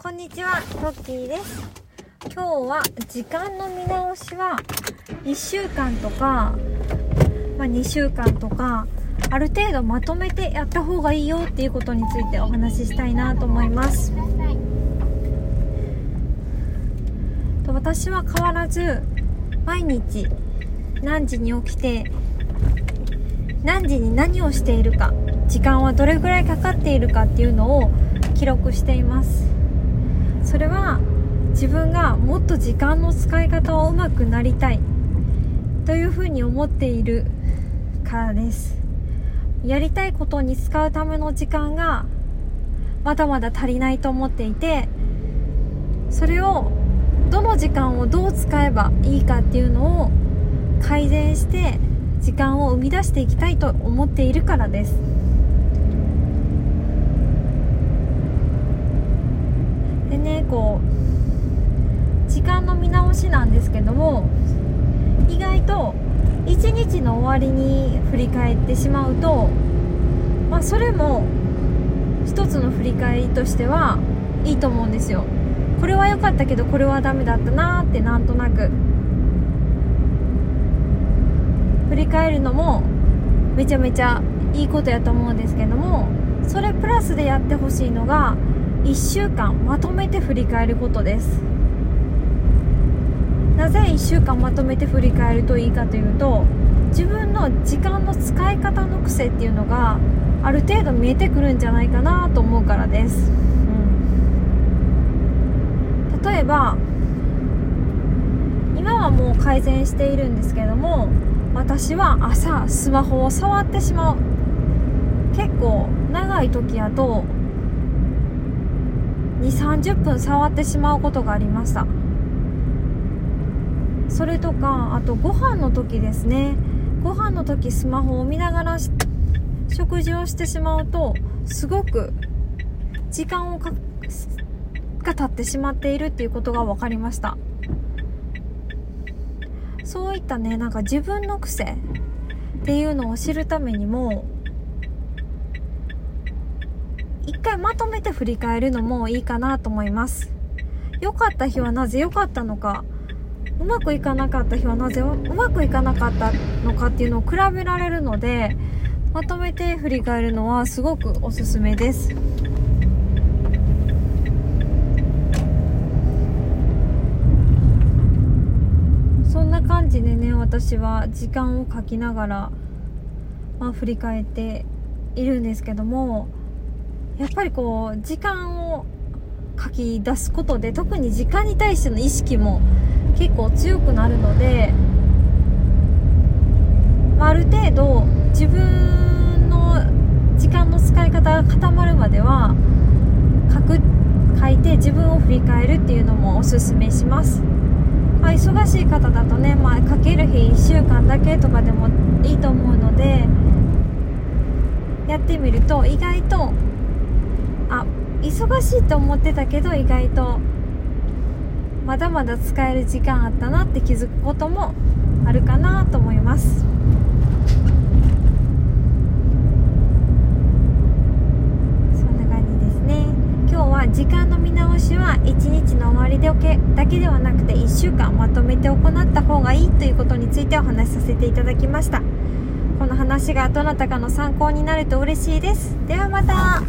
こんにちは、トッキーです。今日は時間の見直しは1週間とか、まあ、2週間とか、ある程度まとめてやった方がいいよっていうことについてお話ししたいなと思います。と私は変わらず毎日何時に起きて何時に何をしているか時間はどれぐらいかかっているかっていうのを記録していますそれは自分がもっと時間の使い方をうまくなりたいというふうに思っているからです。やりたいことに使うための時間がまだまだ足りないと思っていてそれをどの時間をどう使えばいいかっていうのを改善して時間を生み出していきたいと思っているからです。ねこう時間の見直しなんですけども意外と一日の終わりに振り返ってしまうとまあそれも一つの振り返りとしてはいいと思うんですよ。これは良かったけどこれはダメだったなーってなんとなく振り返るのもめちゃめちゃいいことやと思うんですけどもそれプラスでやってほしいのが1週間まとめて振り返ることです。なぜ1週間まとめて振り返るといいかというと自分の時間の使い方の癖っていうのがある程度見えてくるんじゃないかなと思うからです、うん、例えば今はもう改善しているんですけども私は朝スマホを触ってしまう。結構長い時やと2 3 0分触ってしまうことがありました。それとかあとご飯の時ですね。ご飯の時スマホを見ながら食事をしてしまうとすごく時間をかが経ってしまっているっていうことが分かりました。そういったねなんか自分の癖っていうのを知るためにも一回まとめて振り返るのもいいかなと思います。良かった日はなぜ良かったのか。うまくいかなかった日はなぜうまくいかなかったのかっていうのを比べられるのでまとめて振り返るのはすごくおすすめです。そんな感じでね私は時間を書きながら、まあ、振り返っているんですけどもやっぱりこう時間を書き出すことで特に時間に対しての意識も結構強くなるので、まあ、る程度自分の時間の使い方が固まるまでは書く書いて自分を振り返るっていうのもおすすめします、まあ、忙しい方だとね、まあ、書ける日1週間だけとかでもいいと思うのでやってみると意外とあ忙しいと思ってたけど意外とまだまだ使える時間あったなって気づくこともあるかなと思います。そんな感じですね。今日は時間の見直しは1日の終わりでだけではなくて1週間まとめて行った方がいいということについてお話しさせていただきました。この話がどなたかの参考になると嬉しいです。ではまた。